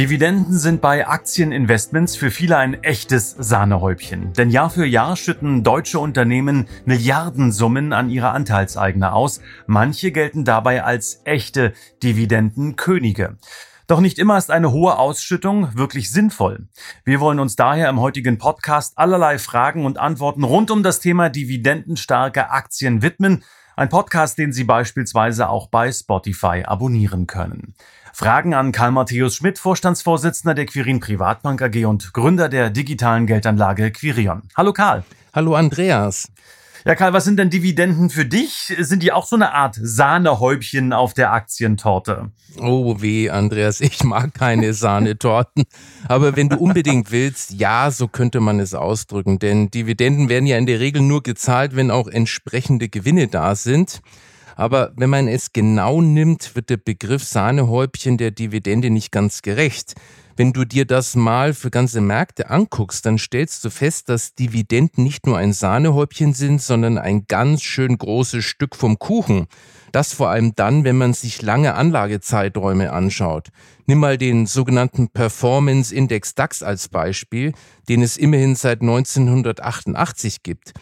Dividenden sind bei Aktieninvestments für viele ein echtes Sahnehäubchen. Denn Jahr für Jahr schütten deutsche Unternehmen Milliardensummen an ihre Anteilseigner aus. Manche gelten dabei als echte Dividendenkönige. Doch nicht immer ist eine hohe Ausschüttung wirklich sinnvoll. Wir wollen uns daher im heutigen Podcast allerlei Fragen und Antworten rund um das Thema dividendenstarke Aktien widmen. Ein Podcast, den Sie beispielsweise auch bei Spotify abonnieren können. Fragen an Karl Matthäus Schmidt, Vorstandsvorsitzender der Quirin Privatbank AG und Gründer der digitalen Geldanlage Quirion. Hallo Karl. Hallo Andreas. Ja, Karl, was sind denn Dividenden für dich? Sind die auch so eine Art Sahnehäubchen auf der Aktientorte? Oh weh, Andreas, ich mag keine Sahnetorten. Aber wenn du unbedingt willst, ja, so könnte man es ausdrücken. Denn Dividenden werden ja in der Regel nur gezahlt, wenn auch entsprechende Gewinne da sind. Aber wenn man es genau nimmt, wird der Begriff Sahnehäubchen der Dividende nicht ganz gerecht. Wenn du dir das mal für ganze Märkte anguckst, dann stellst du fest, dass Dividenden nicht nur ein Sahnehäubchen sind, sondern ein ganz schön großes Stück vom Kuchen. Das vor allem dann, wenn man sich lange Anlagezeiträume anschaut. Nimm mal den sogenannten Performance Index DAX als Beispiel, den es immerhin seit 1988 gibt.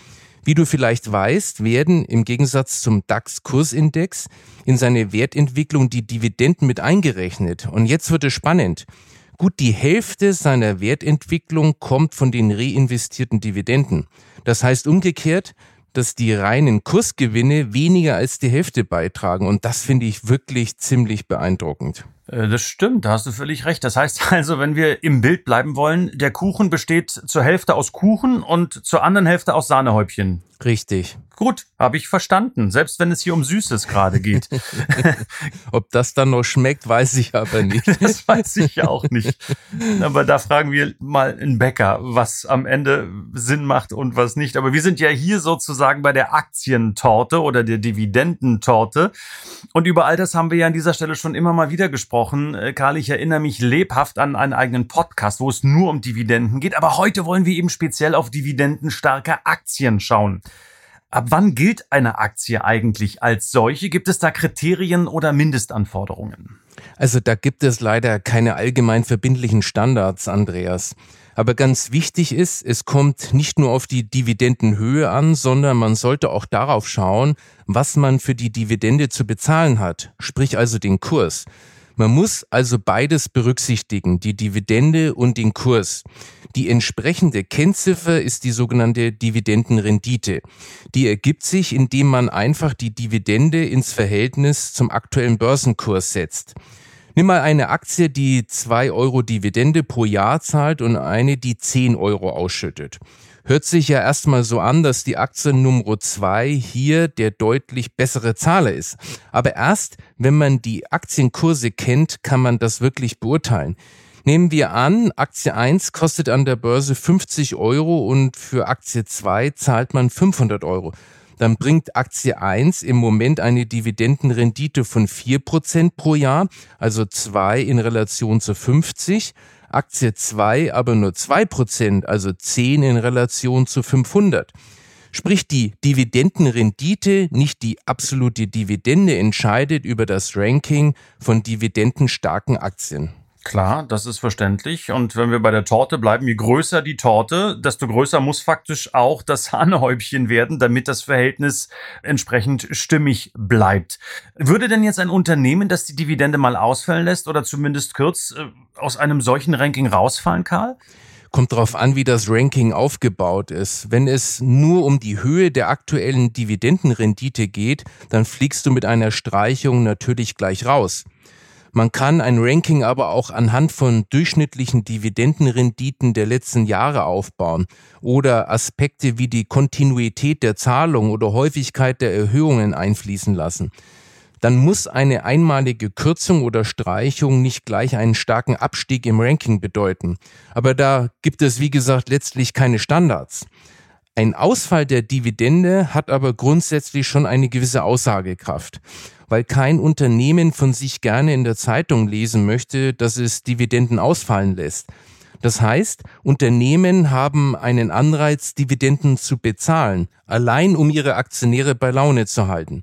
Wie du vielleicht weißt, werden im Gegensatz zum DAX-Kursindex in seine Wertentwicklung die Dividenden mit eingerechnet. Und jetzt wird es spannend. Gut die Hälfte seiner Wertentwicklung kommt von den reinvestierten Dividenden. Das heißt umgekehrt, dass die reinen Kursgewinne weniger als die Hälfte beitragen. Und das finde ich wirklich ziemlich beeindruckend. Äh, das stimmt, da hast du völlig recht. Das heißt also, wenn wir im Bild bleiben wollen, der Kuchen besteht zur Hälfte aus Kuchen und zur anderen Hälfte aus Sahnehäubchen. Richtig. Gut, habe ich verstanden, selbst wenn es hier um Süßes gerade geht. Ob das dann noch schmeckt, weiß ich aber nicht. Das weiß ich auch nicht. Aber da fragen wir mal einen Bäcker, was am Ende Sinn macht und was nicht. Aber wir sind ja hier sozusagen bei der Aktientorte oder der Dividendentorte. Und über all das haben wir ja an dieser Stelle schon immer mal wieder gesprochen. Äh, Karl, ich erinnere mich lebhaft an einen eigenen Podcast, wo es nur um Dividenden geht. Aber heute wollen wir eben speziell auf dividendenstarke Aktien schauen. Ab wann gilt eine Aktie eigentlich als solche? Gibt es da Kriterien oder Mindestanforderungen? Also da gibt es leider keine allgemein verbindlichen Standards, Andreas. Aber ganz wichtig ist, es kommt nicht nur auf die Dividendenhöhe an, sondern man sollte auch darauf schauen, was man für die Dividende zu bezahlen hat, sprich also den Kurs. Man muss also beides berücksichtigen, die Dividende und den Kurs. Die entsprechende Kennziffer ist die sogenannte Dividendenrendite. Die ergibt sich, indem man einfach die Dividende ins Verhältnis zum aktuellen Börsenkurs setzt. Nimm mal eine Aktie, die zwei Euro Dividende pro Jahr zahlt und eine, die zehn Euro ausschüttet. Hört sich ja erstmal so an, dass die Aktie Nummer zwei hier der deutlich bessere Zahler ist. Aber erst, wenn man die Aktienkurse kennt, kann man das wirklich beurteilen. Nehmen wir an, Aktie 1 kostet an der Börse 50 Euro und für Aktie 2 zahlt man 500 Euro. Dann bringt Aktie 1 im Moment eine Dividendenrendite von 4% pro Jahr, also 2 in Relation zu 50. Aktie 2 aber nur 2%, also 10 in Relation zu 500. Sprich, die Dividendenrendite, nicht die absolute Dividende, entscheidet über das Ranking von dividendenstarken Aktien. Klar, das ist verständlich. Und wenn wir bei der Torte bleiben, je größer die Torte, desto größer muss faktisch auch das Sahnehäubchen werden, damit das Verhältnis entsprechend stimmig bleibt. Würde denn jetzt ein Unternehmen, das die Dividende mal ausfallen lässt oder zumindest kurz äh, aus einem solchen Ranking rausfallen, Karl? Kommt darauf an, wie das Ranking aufgebaut ist. Wenn es nur um die Höhe der aktuellen Dividendenrendite geht, dann fliegst du mit einer Streichung natürlich gleich raus. Man kann ein Ranking aber auch anhand von durchschnittlichen Dividendenrenditen der letzten Jahre aufbauen oder Aspekte wie die Kontinuität der Zahlung oder Häufigkeit der Erhöhungen einfließen lassen. Dann muss eine einmalige Kürzung oder Streichung nicht gleich einen starken Abstieg im Ranking bedeuten. Aber da gibt es, wie gesagt, letztlich keine Standards. Ein Ausfall der Dividende hat aber grundsätzlich schon eine gewisse Aussagekraft, weil kein Unternehmen von sich gerne in der Zeitung lesen möchte, dass es Dividenden ausfallen lässt. Das heißt, Unternehmen haben einen Anreiz, Dividenden zu bezahlen, allein um ihre Aktionäre bei Laune zu halten.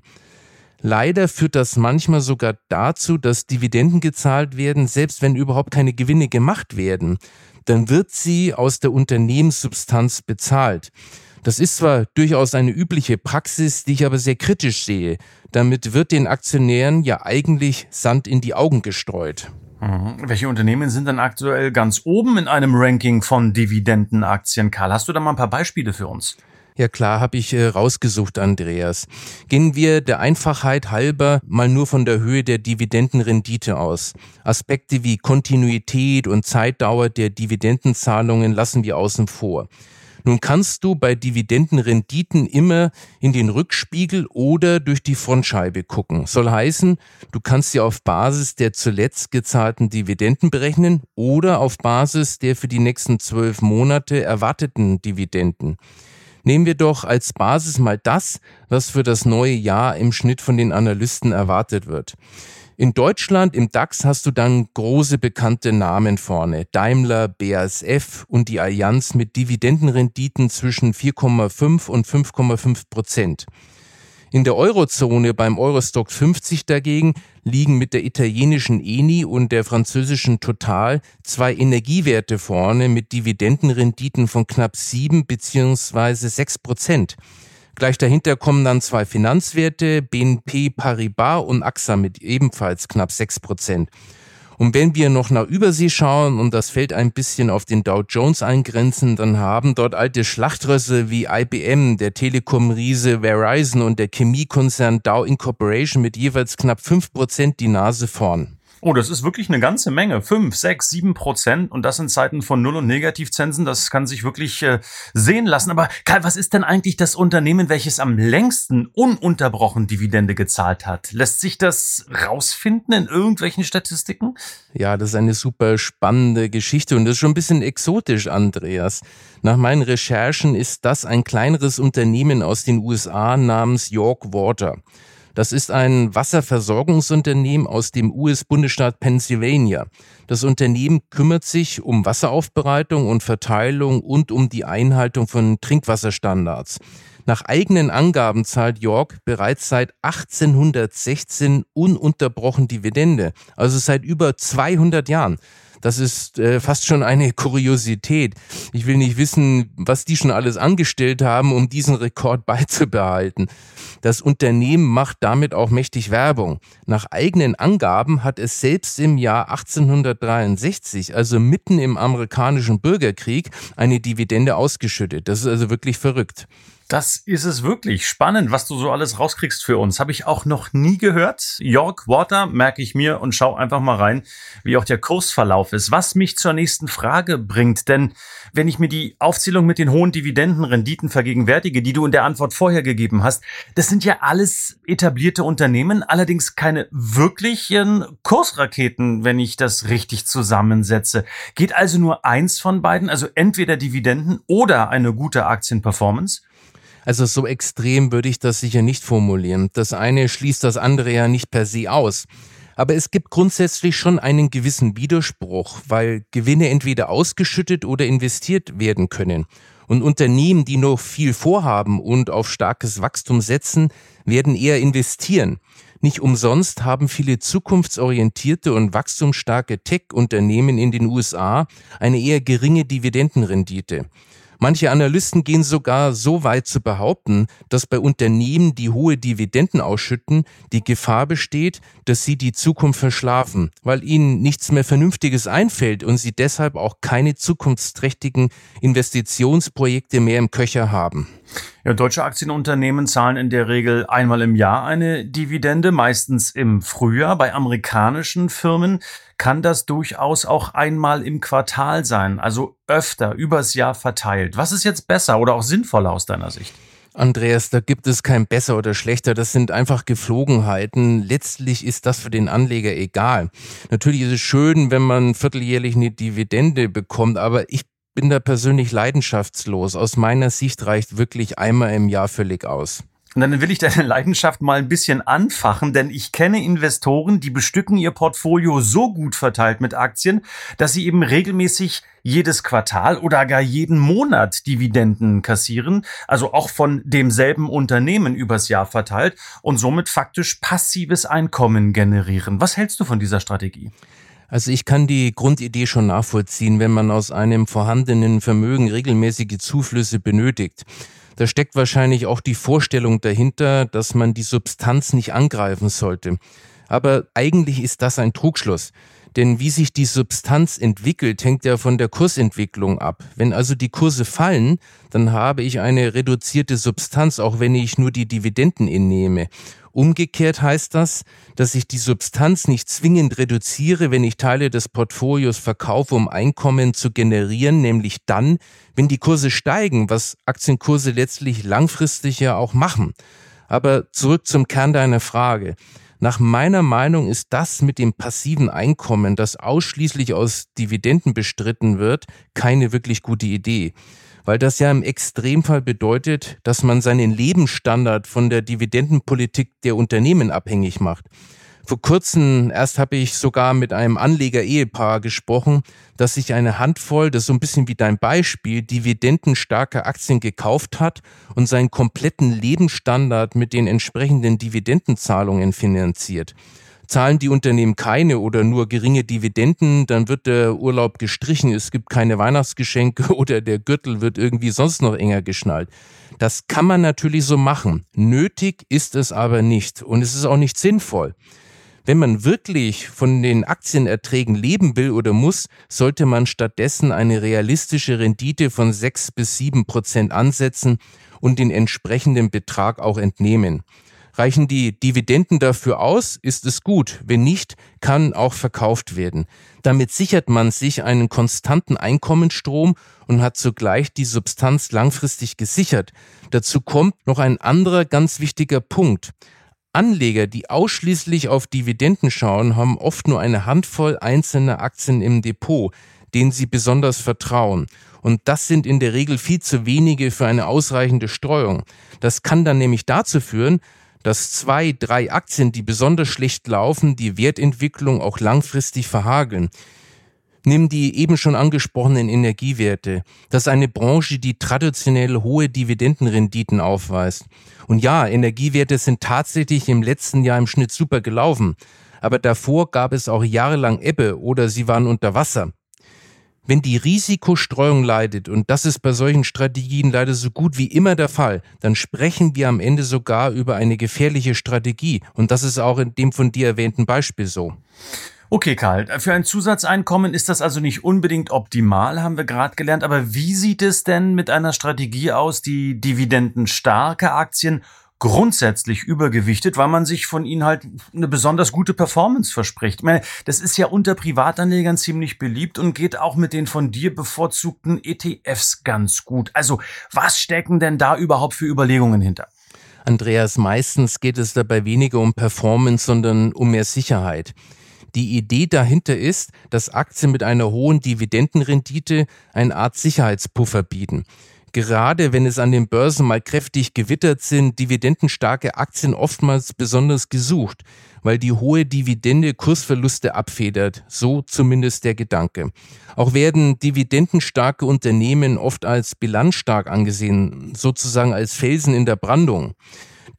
Leider führt das manchmal sogar dazu, dass Dividenden gezahlt werden, selbst wenn überhaupt keine Gewinne gemacht werden. Dann wird sie aus der Unternehmenssubstanz bezahlt. Das ist zwar durchaus eine übliche Praxis, die ich aber sehr kritisch sehe. Damit wird den Aktionären ja eigentlich Sand in die Augen gestreut. Mhm. Welche Unternehmen sind denn aktuell ganz oben in einem Ranking von Dividendenaktien? Karl, hast du da mal ein paar Beispiele für uns? Ja klar, habe ich äh, rausgesucht, Andreas. Gehen wir der Einfachheit halber mal nur von der Höhe der Dividendenrendite aus. Aspekte wie Kontinuität und Zeitdauer der Dividendenzahlungen lassen wir außen vor. Nun kannst du bei Dividendenrenditen immer in den Rückspiegel oder durch die Frontscheibe gucken. Soll heißen, du kannst sie auf Basis der zuletzt gezahlten Dividenden berechnen oder auf Basis der für die nächsten zwölf Monate erwarteten Dividenden. Nehmen wir doch als Basis mal das, was für das neue Jahr im Schnitt von den Analysten erwartet wird. In Deutschland im DAX hast du dann große bekannte Namen vorne. Daimler, BASF und die Allianz mit Dividendenrenditen zwischen 4,5 und 5,5 Prozent. In der Eurozone beim Eurostock 50 dagegen liegen mit der italienischen Eni und der französischen Total zwei Energiewerte vorne mit Dividendenrenditen von knapp 7 bzw. 6 Prozent. Gleich dahinter kommen dann zwei Finanzwerte, BNP Paribas und AXA mit ebenfalls knapp 6 Prozent. Und wenn wir noch nach Übersee schauen und das Feld ein bisschen auf den Dow Jones eingrenzen, dann haben dort alte Schlachtrösse wie IBM, der Telekom-Riese Verizon und der Chemiekonzern Dow Incorporation mit jeweils knapp 5 Prozent die Nase vorn. Oh, das ist wirklich eine ganze Menge. Fünf, sechs, sieben Prozent. Und das in Zeiten von Null- und Negativzinsen. Das kann sich wirklich äh, sehen lassen. Aber Karl, was ist denn eigentlich das Unternehmen, welches am längsten ununterbrochen Dividende gezahlt hat? Lässt sich das rausfinden in irgendwelchen Statistiken? Ja, das ist eine super spannende Geschichte. Und das ist schon ein bisschen exotisch, Andreas. Nach meinen Recherchen ist das ein kleineres Unternehmen aus den USA namens York Water. Das ist ein Wasserversorgungsunternehmen aus dem US-Bundesstaat Pennsylvania. Das Unternehmen kümmert sich um Wasseraufbereitung und Verteilung und um die Einhaltung von Trinkwasserstandards. Nach eigenen Angaben zahlt York bereits seit 1816 ununterbrochen Dividende, also seit über 200 Jahren. Das ist äh, fast schon eine Kuriosität. Ich will nicht wissen, was die schon alles angestellt haben, um diesen Rekord beizubehalten. Das Unternehmen macht damit auch mächtig Werbung. Nach eigenen Angaben hat es selbst im Jahr 1863, also mitten im amerikanischen Bürgerkrieg, eine Dividende ausgeschüttet. Das ist also wirklich verrückt. Das ist es wirklich spannend, was du so alles rauskriegst für uns. Habe ich auch noch nie gehört. York Water merke ich mir und schau einfach mal rein, wie auch der Kursverlauf ist. Was mich zur nächsten Frage bringt, denn wenn ich mir die Aufzählung mit den hohen Dividendenrenditen vergegenwärtige, die du in der Antwort vorher gegeben hast, das sind ja alles etablierte Unternehmen, allerdings keine wirklichen Kursraketen, wenn ich das richtig zusammensetze. Geht also nur eins von beiden, also entweder Dividenden oder eine gute Aktienperformance? Also so extrem würde ich das sicher nicht formulieren. Das eine schließt das andere ja nicht per se aus. Aber es gibt grundsätzlich schon einen gewissen Widerspruch, weil Gewinne entweder ausgeschüttet oder investiert werden können. Und Unternehmen, die noch viel vorhaben und auf starkes Wachstum setzen, werden eher investieren. Nicht umsonst haben viele zukunftsorientierte und wachstumsstarke Tech-Unternehmen in den USA eine eher geringe Dividendenrendite. Manche Analysten gehen sogar so weit zu behaupten, dass bei Unternehmen, die hohe Dividenden ausschütten, die Gefahr besteht, dass sie die Zukunft verschlafen, weil ihnen nichts mehr Vernünftiges einfällt und sie deshalb auch keine zukunftsträchtigen Investitionsprojekte mehr im Köcher haben. Ja, deutsche Aktienunternehmen zahlen in der Regel einmal im Jahr eine Dividende, meistens im Frühjahr. Bei amerikanischen Firmen kann das durchaus auch einmal im Quartal sein, also öfter übers Jahr verteilt. Was ist jetzt besser oder auch sinnvoller aus deiner Sicht? Andreas, da gibt es kein besser oder schlechter, das sind einfach Geflogenheiten. Letztlich ist das für den Anleger egal. Natürlich ist es schön, wenn man vierteljährlich eine Dividende bekommt, aber ich bin da persönlich leidenschaftslos. Aus meiner Sicht reicht wirklich einmal im Jahr völlig aus. Und dann will ich deine Leidenschaft mal ein bisschen anfachen, denn ich kenne Investoren, die bestücken ihr Portfolio so gut verteilt mit Aktien, dass sie eben regelmäßig jedes Quartal oder gar jeden Monat Dividenden kassieren, also auch von demselben Unternehmen übers Jahr verteilt und somit faktisch passives Einkommen generieren. Was hältst du von dieser Strategie? Also ich kann die Grundidee schon nachvollziehen, wenn man aus einem vorhandenen Vermögen regelmäßige Zuflüsse benötigt. Da steckt wahrscheinlich auch die Vorstellung dahinter, dass man die Substanz nicht angreifen sollte. Aber eigentlich ist das ein Trugschluss. Denn wie sich die Substanz entwickelt, hängt ja von der Kursentwicklung ab. Wenn also die Kurse fallen, dann habe ich eine reduzierte Substanz, auch wenn ich nur die Dividenden innehme. Umgekehrt heißt das, dass ich die Substanz nicht zwingend reduziere, wenn ich Teile des Portfolios verkaufe, um Einkommen zu generieren, nämlich dann, wenn die Kurse steigen, was Aktienkurse letztlich langfristig ja auch machen. Aber zurück zum Kern deiner Frage. Nach meiner Meinung ist das mit dem passiven Einkommen, das ausschließlich aus Dividenden bestritten wird, keine wirklich gute Idee weil das ja im Extremfall bedeutet, dass man seinen Lebensstandard von der Dividendenpolitik der Unternehmen abhängig macht. Vor kurzem erst habe ich sogar mit einem Anleger-Ehepaar gesprochen, das sich eine Handvoll, das ist so ein bisschen wie dein Beispiel, dividendenstarke Aktien gekauft hat und seinen kompletten Lebensstandard mit den entsprechenden Dividendenzahlungen finanziert. Zahlen die Unternehmen keine oder nur geringe Dividenden, dann wird der Urlaub gestrichen, es gibt keine Weihnachtsgeschenke oder der Gürtel wird irgendwie sonst noch enger geschnallt. Das kann man natürlich so machen. Nötig ist es aber nicht und es ist auch nicht sinnvoll. Wenn man wirklich von den Aktienerträgen leben will oder muss, sollte man stattdessen eine realistische Rendite von sechs bis sieben Prozent ansetzen und den entsprechenden Betrag auch entnehmen. Reichen die Dividenden dafür aus, ist es gut. Wenn nicht, kann auch verkauft werden. Damit sichert man sich einen konstanten Einkommensstrom und hat zugleich die Substanz langfristig gesichert. Dazu kommt noch ein anderer ganz wichtiger Punkt. Anleger, die ausschließlich auf Dividenden schauen, haben oft nur eine Handvoll einzelner Aktien im Depot, denen sie besonders vertrauen. Und das sind in der Regel viel zu wenige für eine ausreichende Streuung. Das kann dann nämlich dazu führen, dass zwei, drei Aktien, die besonders schlecht laufen, die Wertentwicklung auch langfristig verhageln. Nimm die eben schon angesprochenen Energiewerte. Das ist eine Branche, die traditionell hohe Dividendenrenditen aufweist. Und ja, Energiewerte sind tatsächlich im letzten Jahr im Schnitt super gelaufen. Aber davor gab es auch jahrelang Ebbe oder sie waren unter Wasser. Wenn die Risikostreuung leidet, und das ist bei solchen Strategien leider so gut wie immer der Fall, dann sprechen wir am Ende sogar über eine gefährliche Strategie. Und das ist auch in dem von dir erwähnten Beispiel so. Okay, Karl, für ein Zusatzeinkommen ist das also nicht unbedingt optimal, haben wir gerade gelernt. Aber wie sieht es denn mit einer Strategie aus, die dividendenstarke Aktien grundsätzlich übergewichtet, weil man sich von ihnen halt eine besonders gute Performance verspricht. Ich meine, das ist ja unter Privatanlegern ziemlich beliebt und geht auch mit den von dir bevorzugten ETFs ganz gut. Also, was stecken denn da überhaupt für Überlegungen hinter? Andreas, meistens geht es dabei weniger um Performance, sondern um mehr Sicherheit. Die Idee dahinter ist, dass Aktien mit einer hohen Dividendenrendite eine Art Sicherheitspuffer bieten. Gerade wenn es an den Börsen mal kräftig gewittert sind, dividendenstarke Aktien oftmals besonders gesucht, weil die hohe Dividende Kursverluste abfedert, so zumindest der Gedanke. Auch werden dividendenstarke Unternehmen oft als bilanzstark angesehen, sozusagen als Felsen in der Brandung.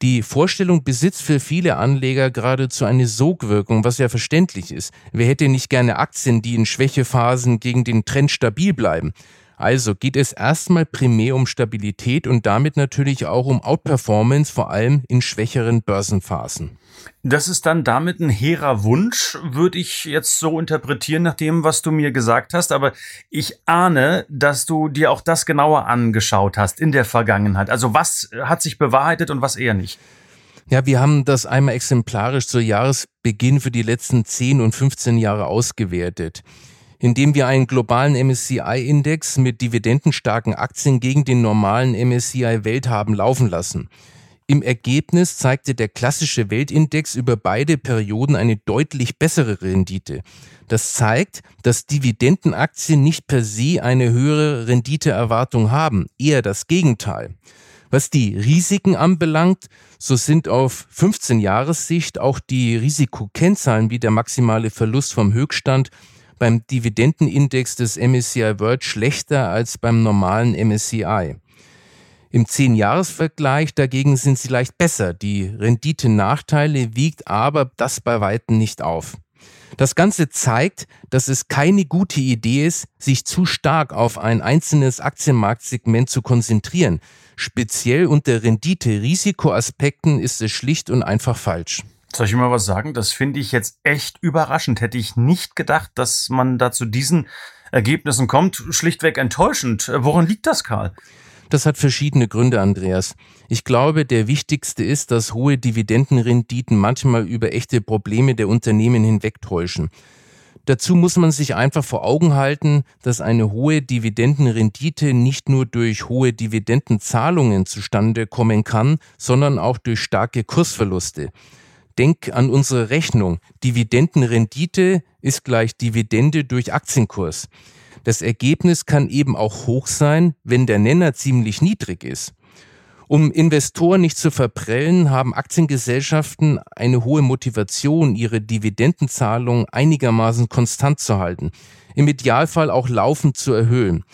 Die Vorstellung besitzt für viele Anleger geradezu eine Sogwirkung, was ja verständlich ist. Wer hätte nicht gerne Aktien, die in Schwächephasen gegen den Trend stabil bleiben? Also geht es erstmal primär um Stabilität und damit natürlich auch um Outperformance, vor allem in schwächeren Börsenphasen. Das ist dann damit ein hehrer Wunsch, würde ich jetzt so interpretieren, nach dem, was du mir gesagt hast. Aber ich ahne, dass du dir auch das genauer angeschaut hast in der Vergangenheit. Also was hat sich bewahrheitet und was eher nicht? Ja, wir haben das einmal exemplarisch zu Jahresbeginn für die letzten 10 und 15 Jahre ausgewertet indem wir einen globalen MSCI-Index mit dividendenstarken Aktien gegen den normalen MSCI Welt haben laufen lassen. Im Ergebnis zeigte der klassische Weltindex über beide Perioden eine deutlich bessere Rendite. Das zeigt, dass Dividendenaktien nicht per se eine höhere Renditeerwartung haben, eher das Gegenteil. Was die Risiken anbelangt, so sind auf 15 Jahressicht auch die Risikokennzahlen wie der maximale Verlust vom Höchststand beim Dividendenindex des MSCI World schlechter als beim normalen MSCI. Im 10-Jahres-Vergleich dagegen sind sie leicht besser. Die Rendite-Nachteile wiegt aber das bei Weitem nicht auf. Das Ganze zeigt, dass es keine gute Idee ist, sich zu stark auf ein einzelnes Aktienmarktsegment zu konzentrieren. Speziell unter Rendite-Risikoaspekten ist es schlicht und einfach falsch. Soll ich mal was sagen? Das finde ich jetzt echt überraschend. Hätte ich nicht gedacht, dass man da zu diesen Ergebnissen kommt. Schlichtweg enttäuschend. Woran liegt das, Karl? Das hat verschiedene Gründe, Andreas. Ich glaube, der wichtigste ist, dass hohe Dividendenrenditen manchmal über echte Probleme der Unternehmen hinwegtäuschen. Dazu muss man sich einfach vor Augen halten, dass eine hohe Dividendenrendite nicht nur durch hohe Dividendenzahlungen zustande kommen kann, sondern auch durch starke Kursverluste. Denk an unsere Rechnung. Dividendenrendite ist gleich Dividende durch Aktienkurs. Das Ergebnis kann eben auch hoch sein, wenn der Nenner ziemlich niedrig ist. Um Investoren nicht zu verprellen, haben Aktiengesellschaften eine hohe Motivation, ihre Dividendenzahlung einigermaßen konstant zu halten, im Idealfall auch laufend zu erhöhen.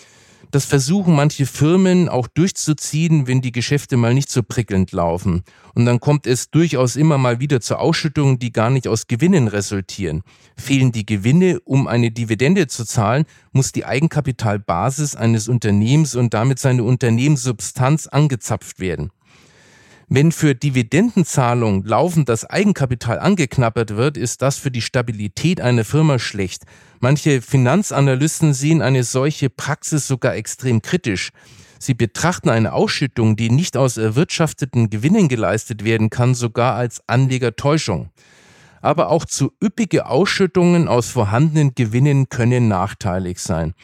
Das versuchen manche Firmen auch durchzuziehen, wenn die Geschäfte mal nicht so prickelnd laufen. Und dann kommt es durchaus immer mal wieder zu Ausschüttungen, die gar nicht aus Gewinnen resultieren. Fehlen die Gewinne, um eine Dividende zu zahlen, muss die Eigenkapitalbasis eines Unternehmens und damit seine Unternehmenssubstanz angezapft werden. Wenn für Dividendenzahlung laufend das Eigenkapital angeknappert wird, ist das für die Stabilität einer Firma schlecht. Manche Finanzanalysten sehen eine solche Praxis sogar extrem kritisch. Sie betrachten eine Ausschüttung, die nicht aus erwirtschafteten Gewinnen geleistet werden kann, sogar als Anlegertäuschung. Aber auch zu üppige Ausschüttungen aus vorhandenen Gewinnen können nachteilig sein.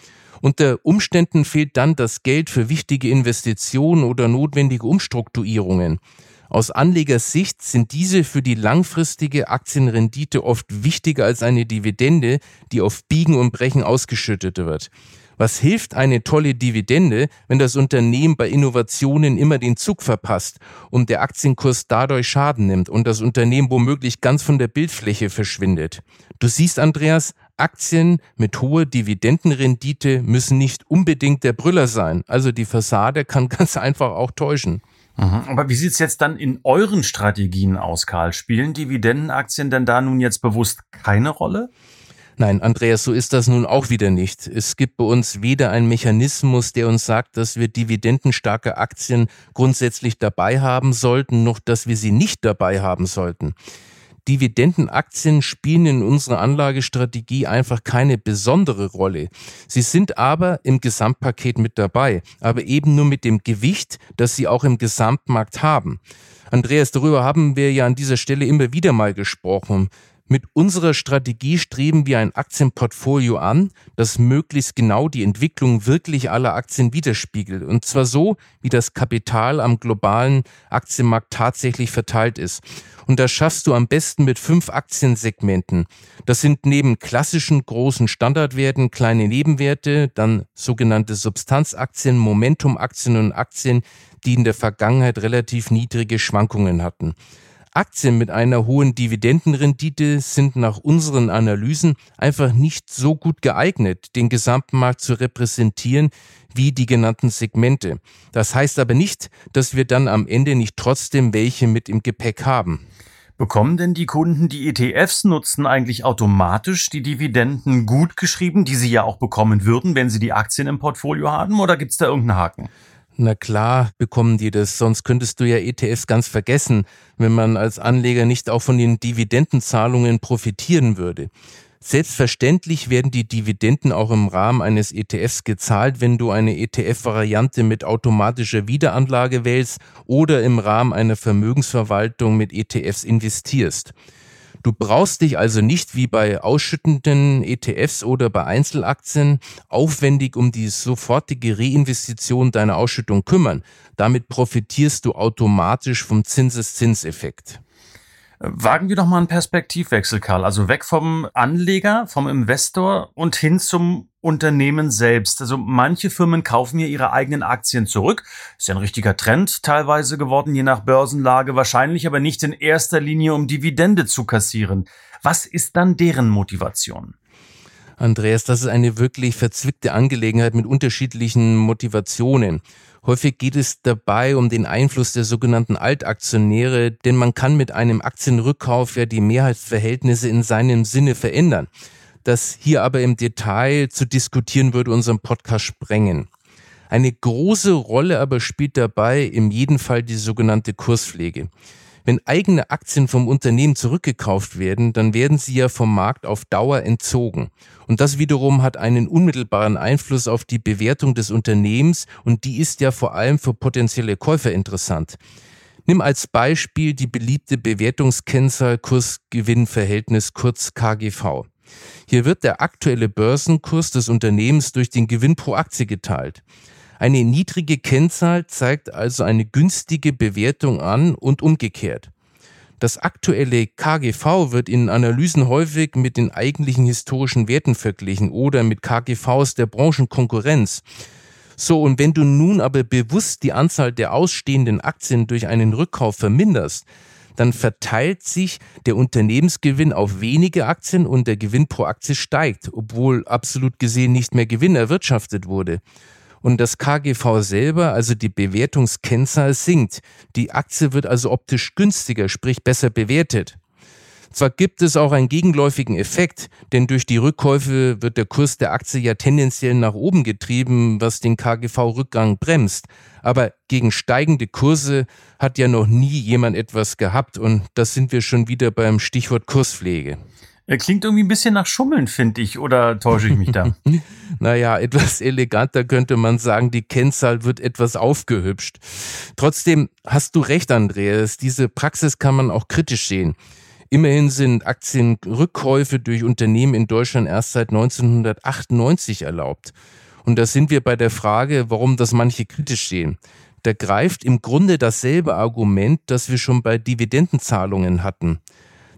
Unter Umständen fehlt dann das Geld für wichtige Investitionen oder notwendige Umstrukturierungen. Aus Anlegersicht sind diese für die langfristige Aktienrendite oft wichtiger als eine Dividende, die auf Biegen und Brechen ausgeschüttet wird. Was hilft eine tolle Dividende, wenn das Unternehmen bei Innovationen immer den Zug verpasst und der Aktienkurs dadurch Schaden nimmt und das Unternehmen womöglich ganz von der Bildfläche verschwindet? Du siehst, Andreas, Aktien mit hoher Dividendenrendite müssen nicht unbedingt der Brüller sein. Also die Fassade kann ganz einfach auch täuschen. Mhm. Aber wie sieht's jetzt dann in euren Strategien aus, Karl? Spielen Dividendenaktien denn da nun jetzt bewusst keine Rolle? Nein, Andreas, so ist das nun auch wieder nicht. Es gibt bei uns weder einen Mechanismus, der uns sagt, dass wir dividendenstarke Aktien grundsätzlich dabei haben sollten, noch dass wir sie nicht dabei haben sollten. Dividendenaktien spielen in unserer Anlagestrategie einfach keine besondere Rolle. Sie sind aber im Gesamtpaket mit dabei, aber eben nur mit dem Gewicht, das sie auch im Gesamtmarkt haben. Andreas, darüber haben wir ja an dieser Stelle immer wieder mal gesprochen. Mit unserer Strategie streben wir ein Aktienportfolio an, das möglichst genau die Entwicklung wirklich aller Aktien widerspiegelt. Und zwar so, wie das Kapital am globalen Aktienmarkt tatsächlich verteilt ist. Und das schaffst du am besten mit fünf Aktiensegmenten. Das sind neben klassischen großen Standardwerten kleine Nebenwerte, dann sogenannte Substanzaktien, Momentumaktien und Aktien, die in der Vergangenheit relativ niedrige Schwankungen hatten. Aktien mit einer hohen Dividendenrendite sind nach unseren Analysen einfach nicht so gut geeignet, den gesamten Markt zu repräsentieren wie die genannten Segmente. Das heißt aber nicht, dass wir dann am Ende nicht trotzdem welche mit im Gepäck haben. Bekommen denn die Kunden, die ETFs nutzen, eigentlich automatisch die Dividenden gut geschrieben, die sie ja auch bekommen würden, wenn sie die Aktien im Portfolio haben, oder gibt es da irgendeinen Haken? Na klar bekommen die das, sonst könntest du ja ETFs ganz vergessen, wenn man als Anleger nicht auch von den Dividendenzahlungen profitieren würde. Selbstverständlich werden die Dividenden auch im Rahmen eines ETFs gezahlt, wenn du eine ETF-Variante mit automatischer Wiederanlage wählst oder im Rahmen einer Vermögensverwaltung mit ETFs investierst. Du brauchst dich also nicht wie bei ausschüttenden ETFs oder bei Einzelaktien aufwendig um die sofortige Reinvestition deiner Ausschüttung kümmern. Damit profitierst du automatisch vom Zinseszinseffekt. Wagen wir doch mal einen Perspektivwechsel, Karl. Also weg vom Anleger, vom Investor und hin zum Unternehmen selbst. Also manche Firmen kaufen ja ihre eigenen Aktien zurück. Ist ja ein richtiger Trend teilweise geworden, je nach Börsenlage, wahrscheinlich aber nicht in erster Linie, um Dividende zu kassieren. Was ist dann deren Motivation? Andreas, das ist eine wirklich verzwickte Angelegenheit mit unterschiedlichen Motivationen. Häufig geht es dabei um den Einfluss der sogenannten Altaktionäre, denn man kann mit einem Aktienrückkauf ja die Mehrheitsverhältnisse in seinem Sinne verändern. Das hier aber im Detail zu diskutieren würde unseren Podcast sprengen. Eine große Rolle aber spielt dabei im jeden Fall die sogenannte Kurspflege. Wenn eigene Aktien vom Unternehmen zurückgekauft werden, dann werden sie ja vom Markt auf Dauer entzogen. Und das wiederum hat einen unmittelbaren Einfluss auf die Bewertung des Unternehmens und die ist ja vor allem für potenzielle Käufer interessant. Nimm als Beispiel die beliebte Bewertungskennzahl Kurs-Gewinn-Verhältnis kurz KGV. Hier wird der aktuelle Börsenkurs des Unternehmens durch den Gewinn pro Aktie geteilt. Eine niedrige Kennzahl zeigt also eine günstige Bewertung an und umgekehrt. Das aktuelle KGV wird in Analysen häufig mit den eigentlichen historischen Werten verglichen oder mit KGVs der Branchenkonkurrenz. So, und wenn du nun aber bewusst die Anzahl der ausstehenden Aktien durch einen Rückkauf verminderst, dann verteilt sich der Unternehmensgewinn auf wenige Aktien und der Gewinn pro Aktie steigt, obwohl absolut gesehen nicht mehr Gewinn erwirtschaftet wurde und das KGV selber, also die Bewertungskennzahl, sinkt. Die Aktie wird also optisch günstiger, sprich besser bewertet. Zwar gibt es auch einen gegenläufigen Effekt, denn durch die Rückkäufe wird der Kurs der Aktie ja tendenziell nach oben getrieben, was den KGV-Rückgang bremst. Aber gegen steigende Kurse hat ja noch nie jemand etwas gehabt und das sind wir schon wieder beim Stichwort Kurspflege. Er klingt irgendwie ein bisschen nach Schummeln, finde ich, oder täusche ich mich da? naja, etwas eleganter könnte man sagen, die Kennzahl wird etwas aufgehübscht. Trotzdem hast du recht, Andreas, diese Praxis kann man auch kritisch sehen. Immerhin sind Aktienrückkäufe durch Unternehmen in Deutschland erst seit 1998 erlaubt. Und da sind wir bei der Frage, warum das manche kritisch sehen. Da greift im Grunde dasselbe Argument, das wir schon bei Dividendenzahlungen hatten.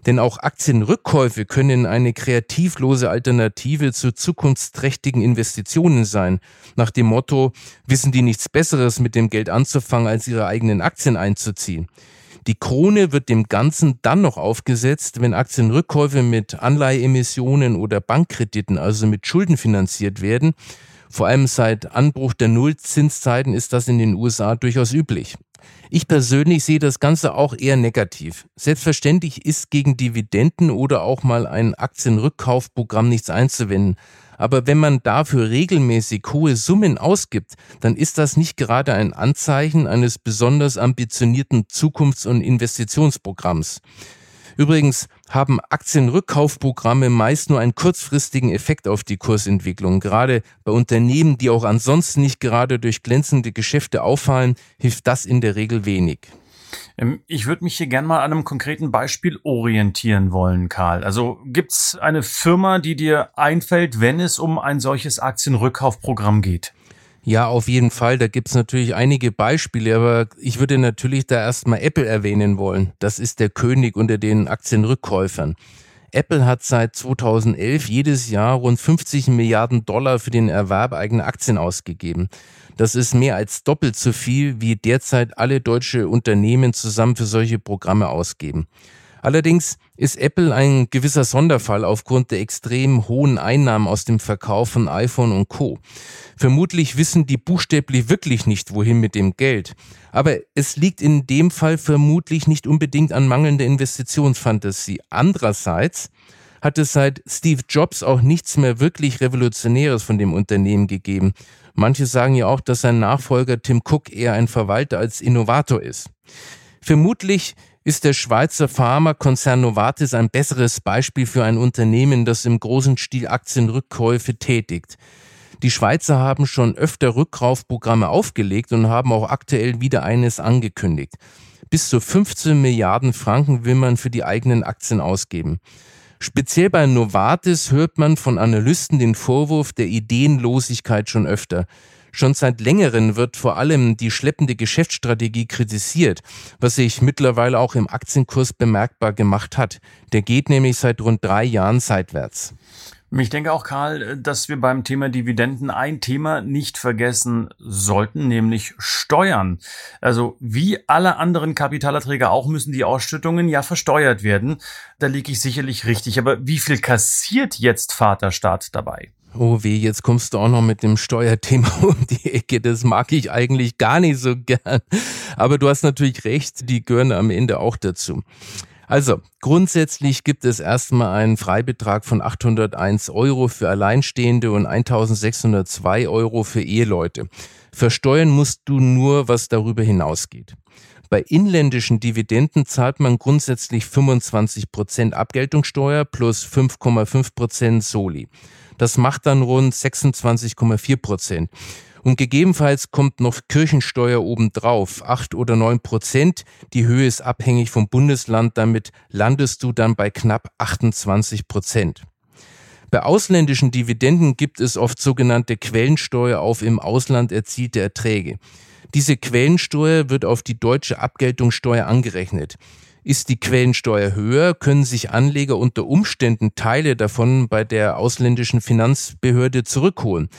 Denn auch Aktienrückkäufe können eine kreativlose Alternative zu zukunftsträchtigen Investitionen sein. Nach dem Motto, wissen die nichts Besseres mit dem Geld anzufangen, als ihre eigenen Aktien einzuziehen. Die Krone wird dem Ganzen dann noch aufgesetzt, wenn Aktienrückkäufe mit Anleiheemissionen oder Bankkrediten, also mit Schulden finanziert werden. Vor allem seit Anbruch der Nullzinszeiten ist das in den USA durchaus üblich. Ich persönlich sehe das Ganze auch eher negativ. Selbstverständlich ist gegen Dividenden oder auch mal ein Aktienrückkaufprogramm nichts einzuwenden. Aber wenn man dafür regelmäßig hohe Summen ausgibt, dann ist das nicht gerade ein Anzeichen eines besonders ambitionierten Zukunfts- und Investitionsprogramms. Übrigens haben Aktienrückkaufprogramme meist nur einen kurzfristigen Effekt auf die Kursentwicklung. Gerade bei Unternehmen, die auch ansonsten nicht gerade durch glänzende Geschäfte auffallen, hilft das in der Regel wenig. Ähm, ich würde mich hier gern mal an einem konkreten Beispiel orientieren wollen, Karl. Also gibt's eine Firma, die dir einfällt, wenn es um ein solches Aktienrückkaufprogramm geht? Ja, auf jeden Fall. Da gibt's natürlich einige Beispiele, aber ich würde natürlich da erstmal Apple erwähnen wollen. Das ist der König unter den Aktienrückkäufern. Apple hat seit 2011 jedes Jahr rund 50 Milliarden Dollar für den Erwerb eigener Aktien ausgegeben. Das ist mehr als doppelt so viel, wie derzeit alle deutsche Unternehmen zusammen für solche Programme ausgeben. Allerdings ist Apple ein gewisser Sonderfall aufgrund der extrem hohen Einnahmen aus dem Verkauf von iPhone und Co. Vermutlich wissen die buchstäblich wirklich nicht, wohin mit dem Geld. Aber es liegt in dem Fall vermutlich nicht unbedingt an mangelnder Investitionsfantasie. Andererseits hat es seit Steve Jobs auch nichts mehr wirklich Revolutionäres von dem Unternehmen gegeben. Manche sagen ja auch, dass sein Nachfolger Tim Cook eher ein Verwalter als Innovator ist. Vermutlich ist der Schweizer Pharmakonzern Novartis ein besseres Beispiel für ein Unternehmen, das im großen Stil Aktienrückkäufe tätigt. Die Schweizer haben schon öfter Rückkaufprogramme aufgelegt und haben auch aktuell wieder eines angekündigt. Bis zu 15 Milliarden Franken will man für die eigenen Aktien ausgeben. Speziell bei Novartis hört man von Analysten den Vorwurf der Ideenlosigkeit schon öfter. Schon seit längerem wird vor allem die schleppende Geschäftsstrategie kritisiert, was sich mittlerweile auch im Aktienkurs bemerkbar gemacht hat. Der geht nämlich seit rund drei Jahren seitwärts. Ich denke auch, Karl, dass wir beim Thema Dividenden ein Thema nicht vergessen sollten, nämlich Steuern. Also wie alle anderen Kapitalerträge auch müssen die Ausschüttungen ja versteuert werden. Da liege ich sicherlich richtig. Aber wie viel kassiert jetzt Vaterstaat dabei? Oh weh, jetzt kommst du auch noch mit dem Steuerthema um die Ecke. Das mag ich eigentlich gar nicht so gern. Aber du hast natürlich recht, die gehören am Ende auch dazu. Also, grundsätzlich gibt es erstmal einen Freibetrag von 801 Euro für Alleinstehende und 1602 Euro für Eheleute. Versteuern musst du nur, was darüber hinausgeht. Bei inländischen Dividenden zahlt man grundsätzlich 25 Prozent Abgeltungssteuer plus 5,5 Prozent Soli. Das macht dann rund 26,4 Prozent. Und gegebenenfalls kommt noch Kirchensteuer obendrauf, acht oder neun Prozent. Die Höhe ist abhängig vom Bundesland, damit landest du dann bei knapp 28 Prozent. Bei ausländischen Dividenden gibt es oft sogenannte Quellensteuer auf im Ausland erzielte Erträge. Diese Quellensteuer wird auf die deutsche Abgeltungssteuer angerechnet. Ist die Quellensteuer höher, können sich Anleger unter Umständen Teile davon bei der ausländischen Finanzbehörde zurückholen.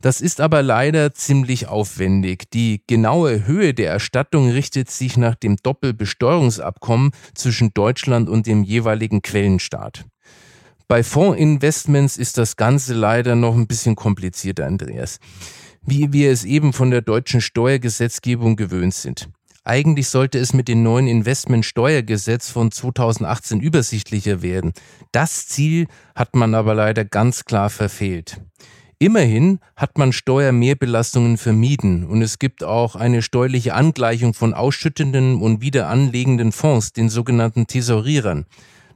Das ist aber leider ziemlich aufwendig. Die genaue Höhe der Erstattung richtet sich nach dem Doppelbesteuerungsabkommen zwischen Deutschland und dem jeweiligen Quellenstaat. Bei Fondsinvestments ist das Ganze leider noch ein bisschen komplizierter, Andreas. Wie wir es eben von der deutschen Steuergesetzgebung gewöhnt sind. Eigentlich sollte es mit dem neuen Investmentsteuergesetz von 2018 übersichtlicher werden. Das Ziel hat man aber leider ganz klar verfehlt. Immerhin hat man Steuermehrbelastungen vermieden und es gibt auch eine steuerliche Angleichung von ausschüttenden und wieder anlegenden Fonds, den sogenannten Tesorierern.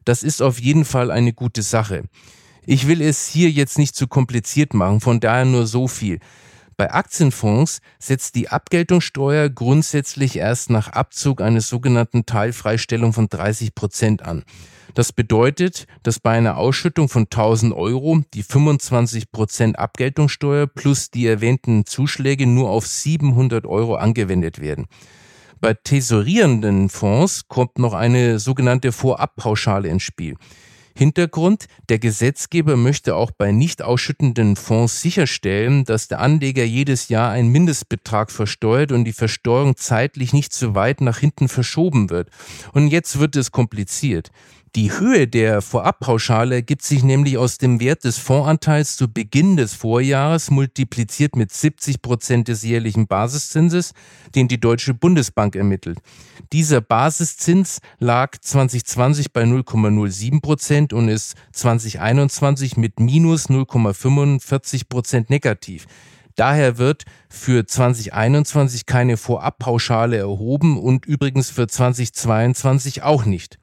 Das ist auf jeden Fall eine gute Sache. Ich will es hier jetzt nicht zu kompliziert machen, von daher nur so viel. Bei Aktienfonds setzt die Abgeltungssteuer grundsätzlich erst nach Abzug eines sogenannten Teilfreistellung von 30 Prozent an. Das bedeutet, dass bei einer Ausschüttung von 1000 Euro die 25 Prozent Abgeltungssteuer plus die erwähnten Zuschläge nur auf 700 Euro angewendet werden. Bei tesorierenden Fonds kommt noch eine sogenannte Vorabpauschale ins Spiel. Hintergrund, der Gesetzgeber möchte auch bei nicht ausschüttenden Fonds sicherstellen, dass der Anleger jedes Jahr einen Mindestbetrag versteuert und die Versteuerung zeitlich nicht zu weit nach hinten verschoben wird. Und jetzt wird es kompliziert. Die Höhe der Vorabpauschale ergibt sich nämlich aus dem Wert des Fondsanteils zu Beginn des Vorjahres multipliziert mit 70 Prozent des jährlichen Basiszinses, den die Deutsche Bundesbank ermittelt. Dieser Basiszins lag 2020 bei 0,07 Prozent und ist 2021 mit minus 0,45 Prozent negativ. Daher wird für 2021 keine Vorabpauschale erhoben und übrigens für 2022 auch nicht.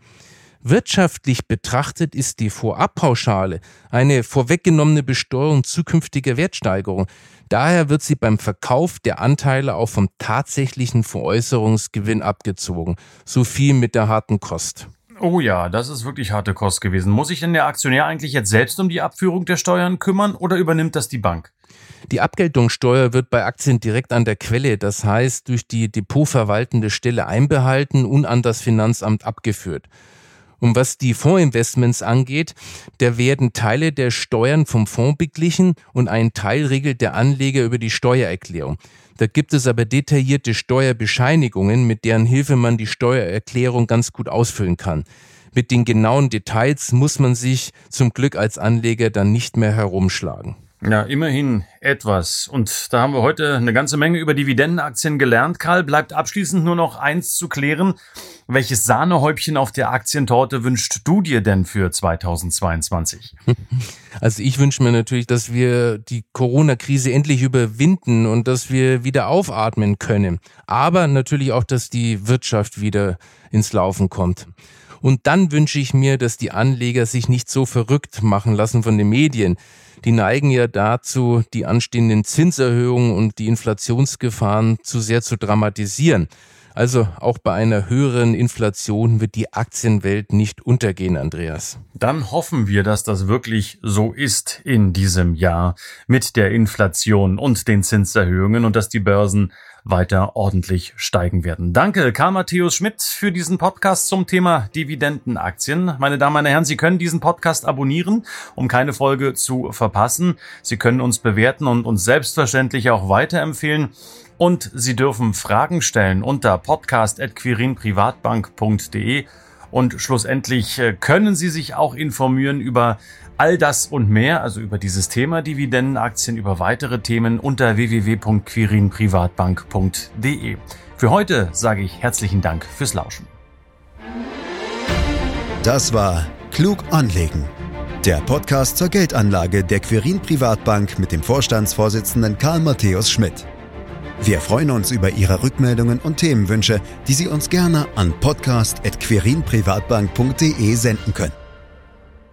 Wirtschaftlich betrachtet ist die Vorabpauschale eine vorweggenommene Besteuerung zukünftiger Wertsteigerung. Daher wird sie beim Verkauf der Anteile auch vom tatsächlichen Veräußerungsgewinn abgezogen. So viel mit der harten Kost. Oh ja, das ist wirklich harte Kost gewesen. Muss sich denn der Aktionär eigentlich jetzt selbst um die Abführung der Steuern kümmern oder übernimmt das die Bank? Die Abgeltungssteuer wird bei Aktien direkt an der Quelle, das heißt durch die depotverwaltende Stelle einbehalten und an das Finanzamt abgeführt. Und was die Fondsinvestments angeht, da werden Teile der Steuern vom Fonds beglichen und ein Teil regelt der Anleger über die Steuererklärung. Da gibt es aber detaillierte Steuerbescheinigungen, mit deren Hilfe man die Steuererklärung ganz gut ausfüllen kann. Mit den genauen Details muss man sich zum Glück als Anleger dann nicht mehr herumschlagen. Ja, immerhin etwas. Und da haben wir heute eine ganze Menge über Dividendenaktien gelernt. Karl, bleibt abschließend nur noch eins zu klären. Welches Sahnehäubchen auf der Aktientorte wünschst du dir denn für 2022? Also ich wünsche mir natürlich, dass wir die Corona-Krise endlich überwinden und dass wir wieder aufatmen können. Aber natürlich auch, dass die Wirtschaft wieder ins Laufen kommt. Und dann wünsche ich mir, dass die Anleger sich nicht so verrückt machen lassen von den Medien. Die neigen ja dazu, die anstehenden Zinserhöhungen und die Inflationsgefahren zu sehr zu dramatisieren. Also auch bei einer höheren Inflation wird die Aktienwelt nicht untergehen, Andreas. Dann hoffen wir, dass das wirklich so ist in diesem Jahr mit der Inflation und den Zinserhöhungen und dass die Börsen weiter ordentlich steigen werden. Danke, Karl Matthäus Schmidt, für diesen Podcast zum Thema Dividendenaktien. Meine Damen, meine Herren, Sie können diesen Podcast abonnieren, um keine Folge zu verpassen. Sie können uns bewerten und uns selbstverständlich auch weiterempfehlen. Und Sie dürfen Fragen stellen unter podcast.quirinprivatbank.de. Und schlussendlich äh, können Sie sich auch informieren über All das und mehr, also über dieses Thema Dividendenaktien, über weitere Themen unter www.quirinprivatbank.de. Für heute sage ich herzlichen Dank fürs Lauschen. Das war Klug anlegen. Der Podcast zur Geldanlage der Quirin Privatbank mit dem Vorstandsvorsitzenden Karl Matthäus Schmidt. Wir freuen uns über Ihre Rückmeldungen und Themenwünsche, die Sie uns gerne an podcast.quirinprivatbank.de senden können.